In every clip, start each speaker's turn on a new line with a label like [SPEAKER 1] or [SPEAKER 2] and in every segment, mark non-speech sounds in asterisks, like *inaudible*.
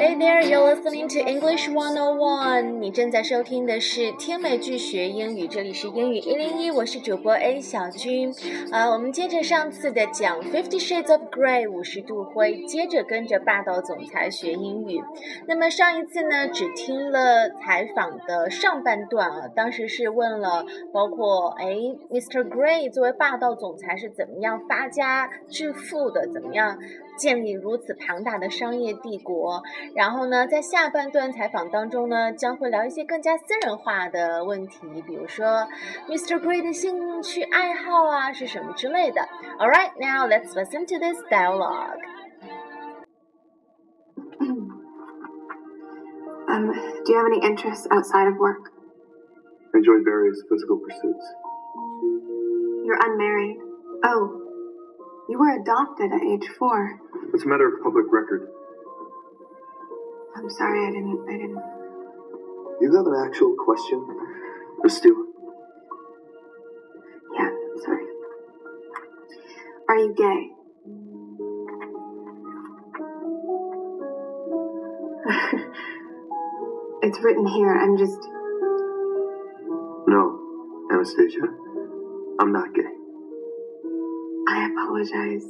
[SPEAKER 1] English One O One，你正在收听的是听美剧学英语，这里是英语一零一，我是主播 A 小军。呃，我们接着上次的讲 Fifty Shades of Grey 五十度灰，接着跟着霸道总裁学英语。那么上一次呢，只听了采访的上半段啊，当时是问了包括哎，Mr. Grey 作为霸道总裁是怎么样发家致富的，怎么样？建立如此庞大的商业帝国。然后呢，在下半段采访当中呢，将会聊一些更加私人化的问题，比如说 Mr. Grey 的兴趣爱好啊是什么之类的。All right, now let's listen to this dialogue. *clears throat*
[SPEAKER 2] Um, do you have any interests outside of work?
[SPEAKER 3] I enjoy various physical pursuits.
[SPEAKER 2] You're unmarried. Oh, you were adopted at age four.
[SPEAKER 3] It's a matter of public record.
[SPEAKER 2] I'm sorry, I didn't. I didn't.
[SPEAKER 3] You have an actual question, Miss Steele?
[SPEAKER 2] Yeah, sorry. Are you gay? *laughs* it's written here. I'm just.
[SPEAKER 3] No, Anastasia. I'm not gay.
[SPEAKER 2] I apologize.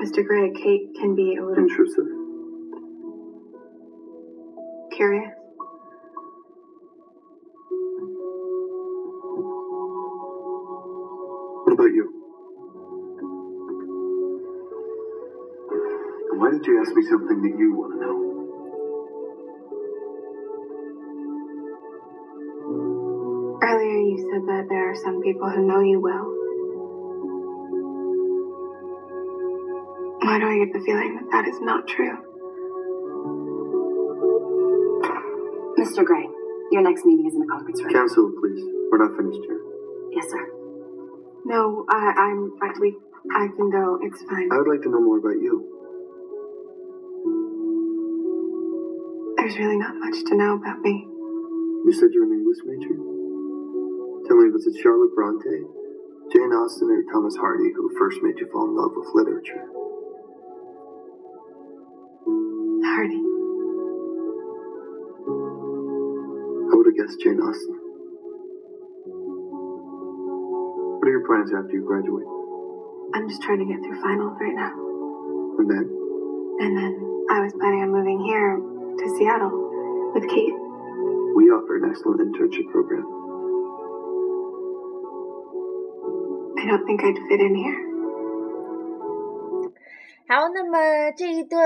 [SPEAKER 2] Mr. Grey, Kate can be a little
[SPEAKER 3] Intrusive.
[SPEAKER 2] curious.
[SPEAKER 3] What about you? And why did you ask me something that you want to know?
[SPEAKER 2] Earlier, you said that there are some people who know you well. Why do I get the feeling that that is not true?
[SPEAKER 4] Mr. Grey, your next meeting is in the conference room.
[SPEAKER 3] Council, please. We're not finished here.
[SPEAKER 4] Yes, sir.
[SPEAKER 2] No, I, I'm. I, we, I can go. It's fine.
[SPEAKER 3] I would like to know more about you.
[SPEAKER 2] There's really not much to know about me.
[SPEAKER 3] You said you're an English major? Tell me, was it Charlotte Bronte, Jane Austen, or Thomas Hardy who first made you fall in love with literature? I would have guessed Jane Austen. What are your plans after you graduate?
[SPEAKER 2] I'm just trying to get through finals right now.
[SPEAKER 3] And then?
[SPEAKER 2] And then I was planning on moving here to Seattle with Kate.
[SPEAKER 3] We offer an excellent internship program.
[SPEAKER 2] I don't think I'd fit in here.
[SPEAKER 1] 好，那么这一段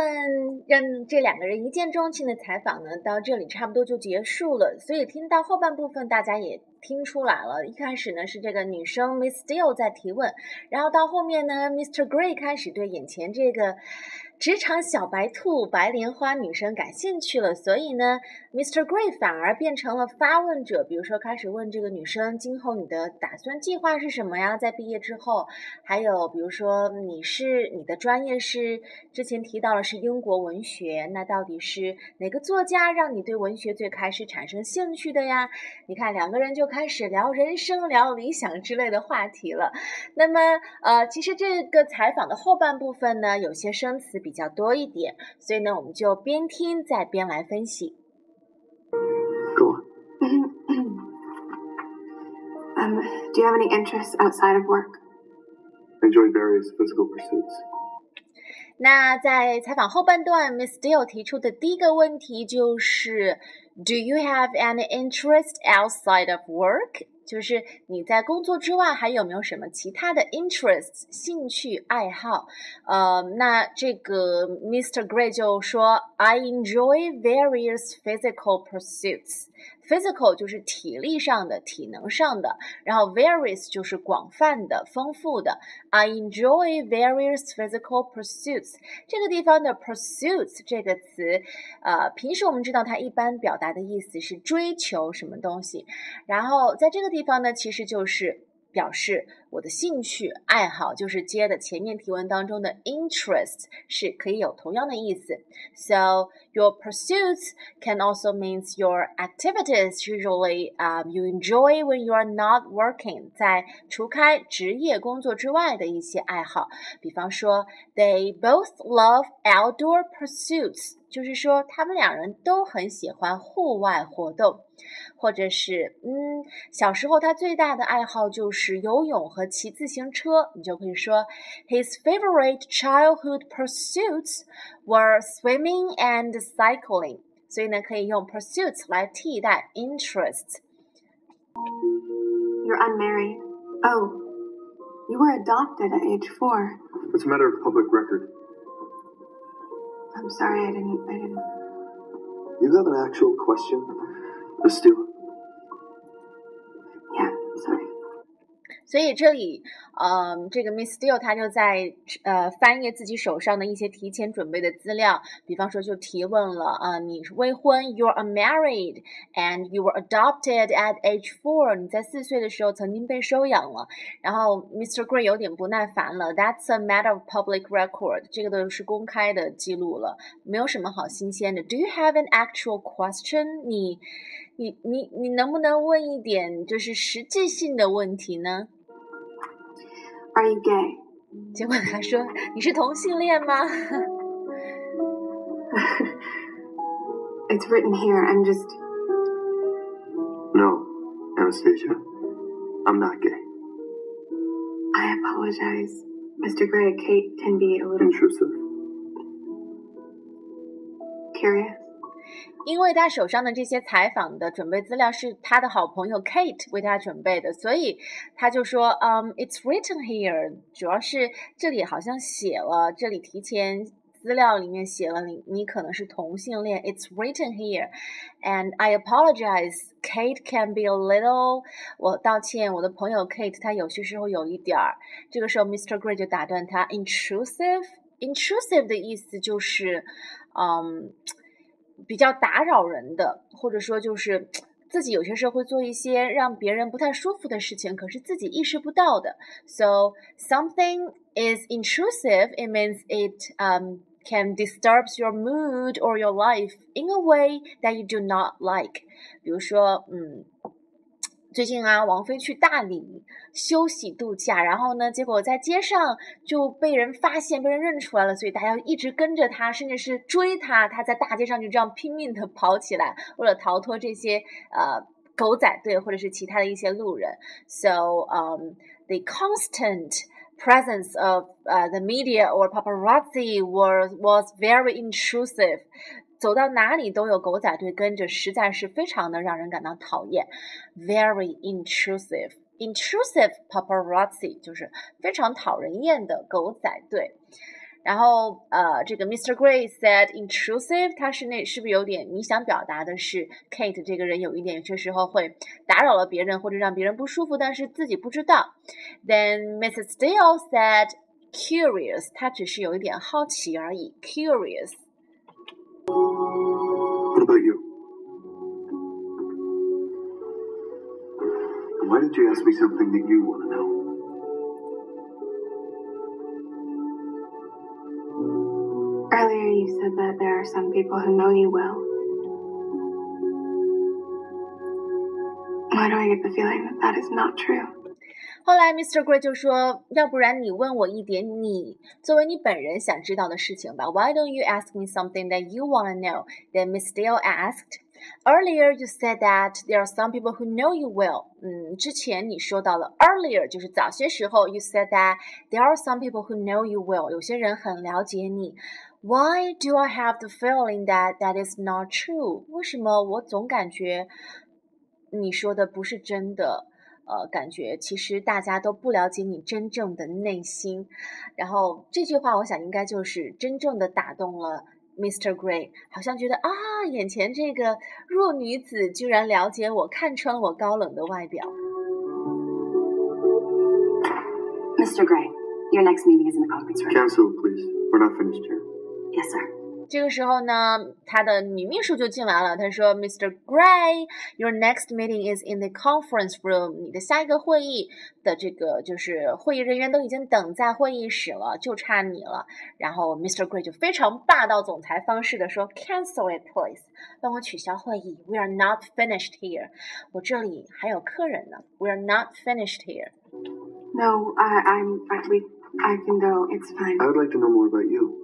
[SPEAKER 1] 让这两个人一见钟情的采访呢，到这里差不多就结束了。所以听到后半部分，大家也听出来了。一开始呢是这个女生 Miss Steele 在提问，然后到后面呢，Mr. Gray 开始对眼前这个职场小白兔、白莲花女生感兴趣了。所以呢，Mr. Gray 反而变成了发问者，比如说开始问这个女生今后你的打算计划是什么呀？在毕业之后，还有比如说你是你的专业是之前提到了是英国文学，那到底是哪个作家让你对文学最开始产生兴趣的呀？你看两个人就开始聊人生、聊理想之类的话题了。那么呃，其实这个采访的后半部分呢，有些生词较多一点，所以呢，我们就边听再边来分析。
[SPEAKER 3] Go on.
[SPEAKER 2] um, do you have any interests outside of work?
[SPEAKER 3] Enjoy various physical pursuits.
[SPEAKER 1] 那在采访后半段，Miss Steele 提出的第一个问题就是，Do you have any interest outside of work？就是你在工作之外还有没有什么其他的 interests 兴趣爱好？呃，那这个 Mr. Gray 就说，I enjoy various physical pursuits。Physical 就是体力上的、体能上的，然后 various 就是广泛的、丰富的。I enjoy various physical pursuits。这个地方的 pursuits 这个词，呃，平时我们知道它一般表达的意思是追求什么东西，然后在这个地方呢，其实就是。表示我的兴趣爱好，就是接的前面提问当中的 interest 是可以有同样的意思。So your pursuits can also means your activities. Usually, um, you enjoy when you are not working. 在除开职业工作之外的一些爱好，比方说，they both love outdoor pursuits. 就是说他们两人都很喜欢户外活动，或者是嗯，小时候他最大的爱好就是游泳和骑自行车，你就可以说 His favorite childhood pursuits were swimming and cycling。所以呢，可以用 pursuits 来替代 interests。
[SPEAKER 2] You're unmarried. Oh, you were adopted at age four.
[SPEAKER 3] It's a matter of public record.
[SPEAKER 2] I'm sorry, I didn't. I didn't.
[SPEAKER 3] You have an actual question, Steele?
[SPEAKER 2] Yeah, sorry.
[SPEAKER 1] 所以这里，嗯，这个 Miss Steele 她就在呃翻阅自己手上的一些提前准备的资料，比方说就提问了啊，你是未婚，You're unmarried and you were adopted at age four，你在四岁的时候曾经被收养了。然后 Mr. Gray 有点不耐烦了，That's a matter of public record，这个都是公开的记录了，没有什么好新鲜的。Do you have an actual question？你你你你能不能问一点就是实际性的问题呢？
[SPEAKER 2] Are you gay？” It's written here. I'm just.
[SPEAKER 3] No, Anastasia, I'm not gay.
[SPEAKER 2] I apologize, Mr. Grey. Kate can be a little
[SPEAKER 3] intrusive.
[SPEAKER 2] Curious.
[SPEAKER 1] 因为他手上的这些采访的准备资料是他的好朋友 Kate 为他准备的，所以他就说：“嗯、i t s written here。”主要是这里好像写了，这里提前资料里面写了你你可能是同性恋。It's written here, and I apologize. Kate can be a little，我道歉，我的朋友 Kate 她有些时候有一点儿。这个时候 Mr. Gray 就打断他，intrusive。intrusive 的意思就是，嗯，比较打扰人的，或者说就是自己有些时候会做一些让别人不太舒服的事情，可是自己意识不到的。So something is intrusive. It means it um can disturbs your mood or your life in a way that you do not like. 比如说，嗯。最近啊，王菲去大理休息度假，然后呢，结果在街上就被人发现，被人认出来了，所以大家一直跟着她，甚至是追她。她在大街上就这样拼命的跑起来，为了逃脱这些呃狗仔队或者是其他的一些路人。So, um, the constant presence of uh, the media or paparazzi was was very intrusive. 走到哪里都有狗仔队跟着，实在是非常的让人感到讨厌，very intrusive。intrusive paparazzi 就是非常讨人厌的狗仔队。然后呃，这个 Mr. Gray said intrusive，他是那是不是有点你想表达的是 Kate 这个人有一点有些时候会打扰了别人或者让别人不舒服，但是自己不知道。Then Mrs. Steele said curious，他只是有一点好奇而已，curious。
[SPEAKER 3] What about you? Why did you ask me something that you want to know?
[SPEAKER 2] Earlier, you said that there are some people who know you well. Why do I get the feeling that that is not true?
[SPEAKER 1] 后来，Mr. Grey 就说：“要不然你问我一点你作为你本人想知道的事情吧。Why don't you ask me something that you want to know?” Then Miss Steele asked. Earlier, you said that there are some people who know you well. Mm, 嗯，之前你说到了 earlier，就是早些时候。You said that there are some people who know you well. 有些人很了解你。Why do I have the feeling that that is not true? 为什么我总感觉你说的不是真的？呃，感觉其实大家都不了解你真正的内心。然后这句话，我想应该就是真正的打动了 Mr. Gray，好像觉得啊，眼前这个弱女子居然了解我，看穿了我高冷的外表。
[SPEAKER 4] Mr. Gray, your next meeting is in the conference room.
[SPEAKER 3] Cancel, please. We're not finished here.
[SPEAKER 4] Yes, sir.
[SPEAKER 1] 这个时候呢，他的女秘书就进来了，他说：“Mr. Grey, your next meeting is in the conference room。你的下一个会议的这个就是会议人员都已经等在会议室了，就差你了。”然后 Mr. Grey 就非常霸道总裁方式的说：“Cancel it, please，帮我取消会议。We are not finished here。我这里还有客人呢。We are not finished here。
[SPEAKER 2] ”No, I, I'm I, we, I can go. It's fine.
[SPEAKER 3] I would like to know more about you.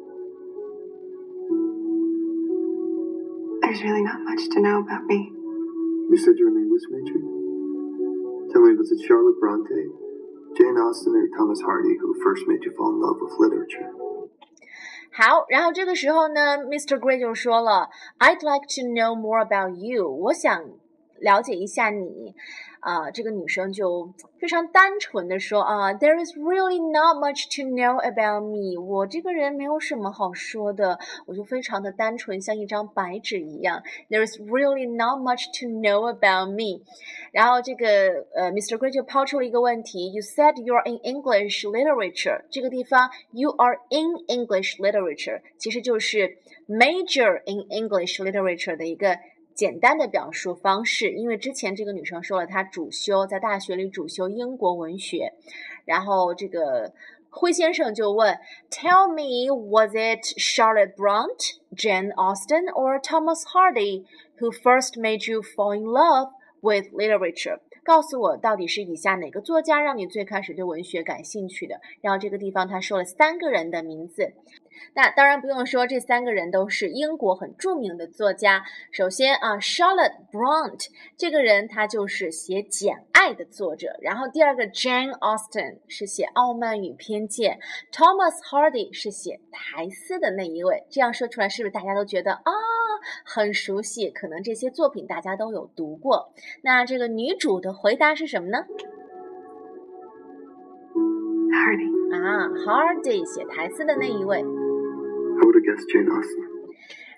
[SPEAKER 2] There's really not much to know about me.
[SPEAKER 3] You said you're an English major? Tell me, was it Charlotte Bronte, Jane Austen, or Thomas Hardy who first made you fall in love with literature?
[SPEAKER 1] 好，然后这个时候呢，Mr. Grey 就说了，I'd like to know more about you。我想了解一下你。啊，这个女生就非常单纯的说啊，There is really not much to know about me。我这个人没有什么好说的，我就非常的单纯，像一张白纸一样。There is really not much to know about me。然后这个呃，Mr. Gray 就抛出了一个问题：You said you're in English literature。这个地方，You are in English literature，其实就是 major in English literature 的一个。简单的表述方式，因为之前这个女生说了，她主修在大学里主修英国文学，然后这个灰先生就问：“Tell me, was it Charlotte Bront, Jane Austen, or Thomas Hardy who first made you fall in love with literature？” 告诉我，到底是以下哪个作家让你最开始对文学感兴趣的？然后这个地方他说了三个人的名字。那当然不用说，这三个人都是英国很著名的作家。首先啊，Charlotte Bronte 这个人，他就是写《简爱》的作者。然后第二个，Jane Austen 是写《傲慢与偏见》，Thomas Hardy 是写《苔丝》的那一位。这样说出来，是不是大家都觉得啊很熟悉？可能这些作品大家都有读过。那这个女主的回答是什么呢
[SPEAKER 2] ？Hardy
[SPEAKER 1] 啊，Hardy 写《苔丝》的那一位。
[SPEAKER 3] I would have guessed Jane Austen.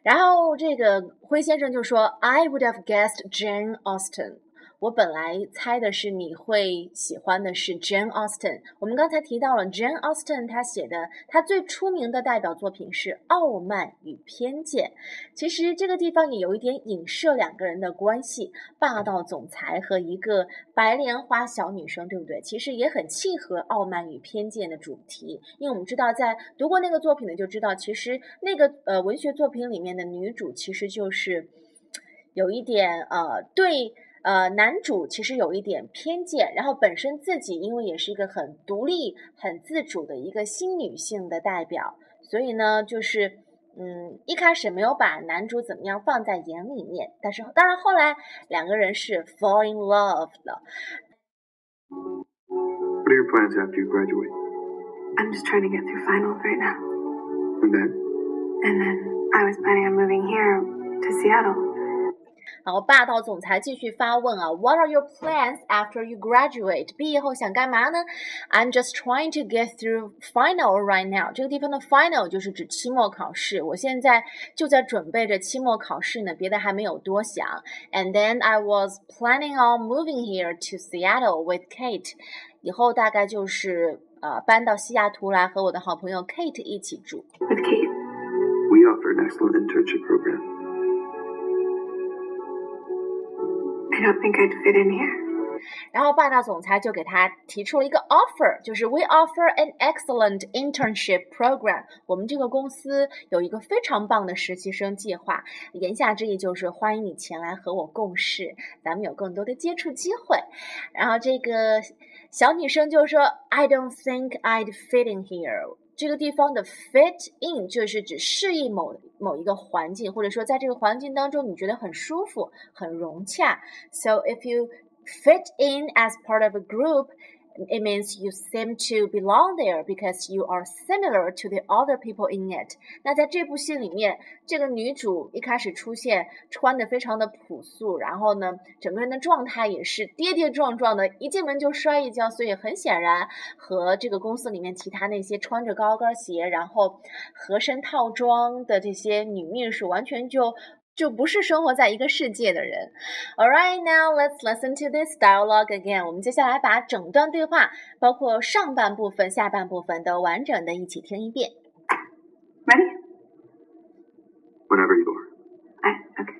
[SPEAKER 1] 然后这个灰先生就说：“I would have guessed Jane Austen。” 我本来猜的是你会喜欢的是 Jane Austen。我们刚才提到了 Jane Austen，她写的她最出名的代表作品是《傲慢与偏见》。其实这个地方也有一点影射两个人的关系，霸道总裁和一个白莲花小女生，对不对？其实也很契合《傲慢与偏见》的主题，因为我们知道，在读过那个作品的就知道，其实那个呃文学作品里面的女主其实就是有一点呃对。呃，男主其实有一点偏见，然后本身自己因为也是一个很独立、很自主的一个新女性的代表，所以呢，就是嗯，一开始没有把男主怎么样放在眼里面，但是当然后来两个人是 fall in love 了。
[SPEAKER 3] What are your plans after you graduate?
[SPEAKER 2] I'm just trying to get through finals right now.
[SPEAKER 3] And then?
[SPEAKER 2] And then I was planning on moving here to Seattle.
[SPEAKER 1] 然后霸道总裁继续发问啊，What are your plans after you graduate？毕业后想干嘛呢？I'm just trying to get through final right now。这个地方的 final 就是指期末考试，我现在就在准备着期末考试呢，别的还没有多想。And then I was planning on moving here to Seattle with Kate。以后大概就是呃搬到西雅图来和我的好朋友 Kate 一起住。
[SPEAKER 2] With Kate,
[SPEAKER 3] we offer an excellent internship program.
[SPEAKER 2] I don't think I'd fit in here.
[SPEAKER 1] 然后霸道总裁就给他提出了一个 offer，就是 We offer an excellent internship program。我们这个公司有一个非常棒的实习生计划，言下之意就是欢迎你前来和我共事，咱们有更多的接触机会。然后这个小女生就说：“I don't think I'd fit in here。” 这个地方的 fit in 就是指适应某某一个环境，或者说在这个环境当中你觉得很舒服、很融洽。So if you fit in as part of a group, it means you seem to belong there because you are similar to the other people in it。那在这部戏里面，这个女主一开始出现穿的非常的朴素，然后呢，整个人的状态也是跌跌撞撞的，一进门就摔一跤，所以很显然和这个公司里面其他那些穿着高跟鞋，然后合身套装的这些女秘书完全就。就不是生活在一个世界的人。All right, now let's listen to this dialogue again. 我们接下来把整段对话，包括上半部分、下半部分都完整的一起听一遍。
[SPEAKER 2] Ready?
[SPEAKER 3] Whenever you are.
[SPEAKER 2] I, okay.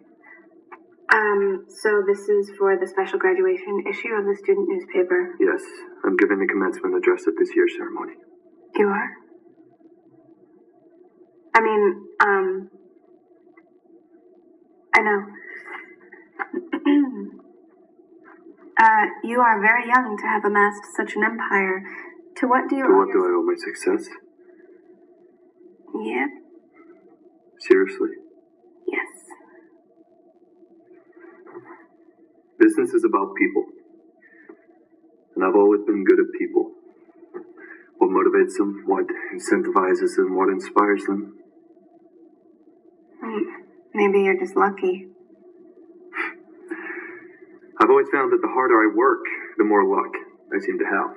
[SPEAKER 2] Um, so this is for the special graduation issue of the student newspaper.
[SPEAKER 3] Yes, I'm giving the commencement address at this year's ceremony.
[SPEAKER 2] You are? I mean, um, I know. *clears throat* uh, you are very young to have amassed such an empire. To what do you?
[SPEAKER 3] To what do I owe my success?
[SPEAKER 2] Yep.
[SPEAKER 3] Seriously?
[SPEAKER 2] Yes.
[SPEAKER 3] Business is about people. And I've always been good at people. What motivates them, what incentivizes them, what inspires them.
[SPEAKER 2] Hmm, Maybe you're just lucky.
[SPEAKER 3] I've always found that the harder I work, the more luck I seem to have.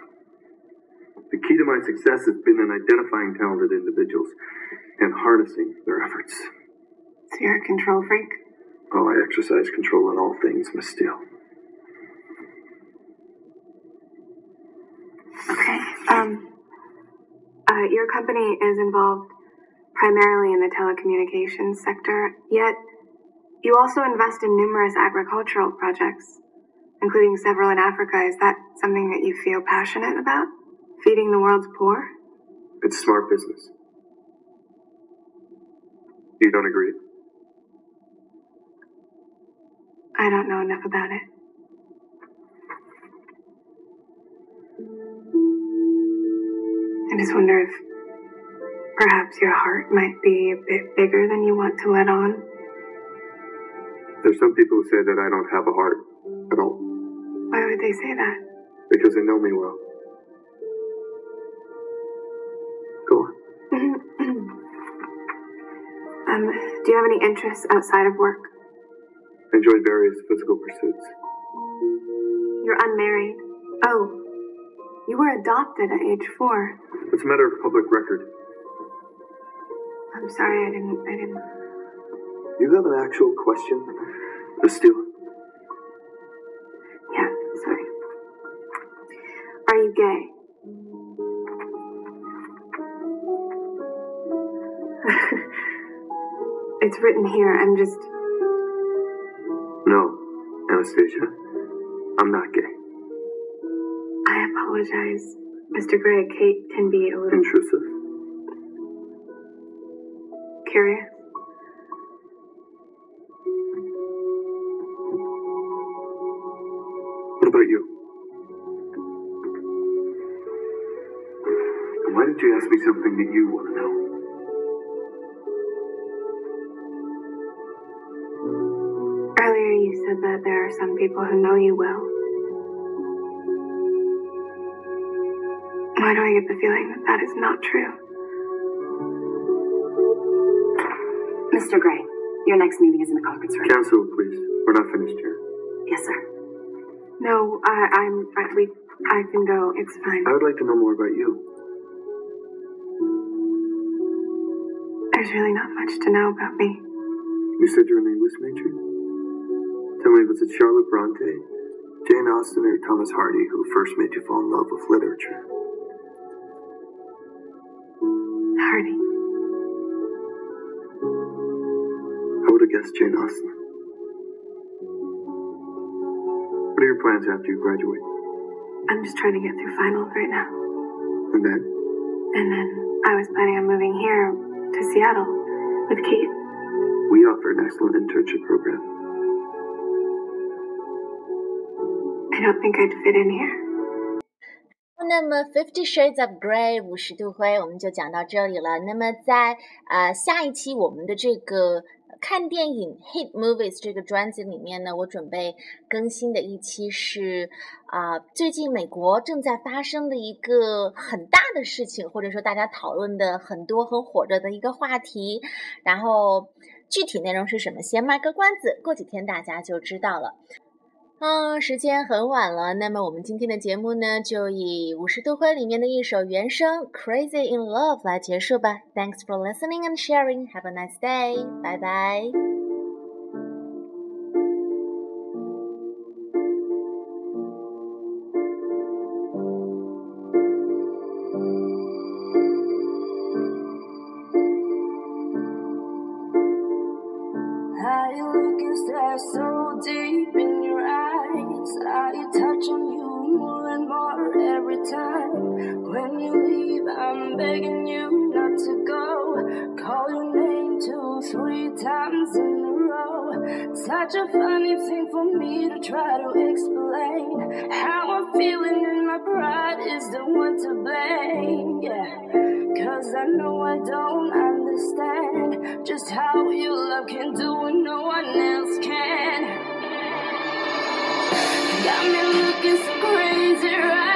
[SPEAKER 3] The key to my success has been in identifying talented individuals and harnessing their efforts.
[SPEAKER 2] So you're a control freak?
[SPEAKER 3] Oh, I exercise control in all things, Miss Steele.
[SPEAKER 2] Okay. Um, uh, your company is involved primarily in the telecommunications sector, yet you also invest in numerous agricultural projects, including several in Africa. Is that something that you feel passionate about? Feeding the world's poor?
[SPEAKER 3] It's smart business. You don't agree?
[SPEAKER 2] I don't know enough about it. I just wonder if perhaps your heart might be a bit bigger than you want to let on.
[SPEAKER 3] There's some people who say that I don't have a heart at all
[SPEAKER 2] Why would they say that?
[SPEAKER 3] because they know me well. Go on. *clears throat*
[SPEAKER 2] um, do you have any interests outside of work?
[SPEAKER 3] I Enjoy various physical pursuits.
[SPEAKER 2] You're unmarried. Oh, you were adopted at age four.
[SPEAKER 3] It's a matter of public record.
[SPEAKER 2] I'm sorry, I didn't. I didn't.
[SPEAKER 3] You have an actual question, Steele?
[SPEAKER 2] Yeah, sorry. Are you gay? *laughs* it's written here. I'm just.
[SPEAKER 3] No, Anastasia. I'm not gay.
[SPEAKER 2] I apologize, Mr. Grey. Kate can be a little
[SPEAKER 3] Intrusive.
[SPEAKER 2] Curious.
[SPEAKER 3] What about you? And why did you ask me something that you want to know?
[SPEAKER 2] Earlier, you said that there are some people who know you well. Why do I get the feeling that that is not true?
[SPEAKER 4] Mr. Grey, your next meeting is in the conference room.
[SPEAKER 3] Cancel, please. We're not finished here.
[SPEAKER 4] Yes, sir.
[SPEAKER 2] No, I, I'm. I, we, I can go. It's fine.
[SPEAKER 3] I would like to know more about you.
[SPEAKER 2] There's really not much to know about me.
[SPEAKER 3] You said you're an English major? Tell me, was it Charlotte Bronte, Jane Austen, or Thomas Hardy who first made you fall in love with literature?
[SPEAKER 2] Hardy.
[SPEAKER 3] I would have guessed Jane Austen. What are your plans after you graduate?
[SPEAKER 2] I'm just trying to get through finals right now.
[SPEAKER 3] And then?
[SPEAKER 2] And then I was planning on moving here to Seattle with Kate.
[SPEAKER 3] We offer an excellent internship program.
[SPEAKER 2] I don't think I'd fit in here.
[SPEAKER 1] 那么《Fifty Shades of Grey》五十度灰我们就讲到这里了。那么在呃下一期我们的这个 看电影 Hit Movies 这个专辑里面呢，我准备更新的一期是啊、最近美国正在发生的一个很大的事情，或者说大家讨论的很多很火热的一个话题。然后具体内容是什么，先卖个关子，过几天大家就知道了。嗯，时间很晚了，那么我们今天的节目呢，就以《五十度灰》里面的一首原声《Crazy in Love》来结束吧。Thanks for listening and sharing. Have a nice day. 拜拜。
[SPEAKER 5] Such a funny thing for me to try to explain. How I'm feeling and my pride is the one to blame. Yeah. Cause I know I don't understand just how your love can do what no one else can. Got me looking so crazy.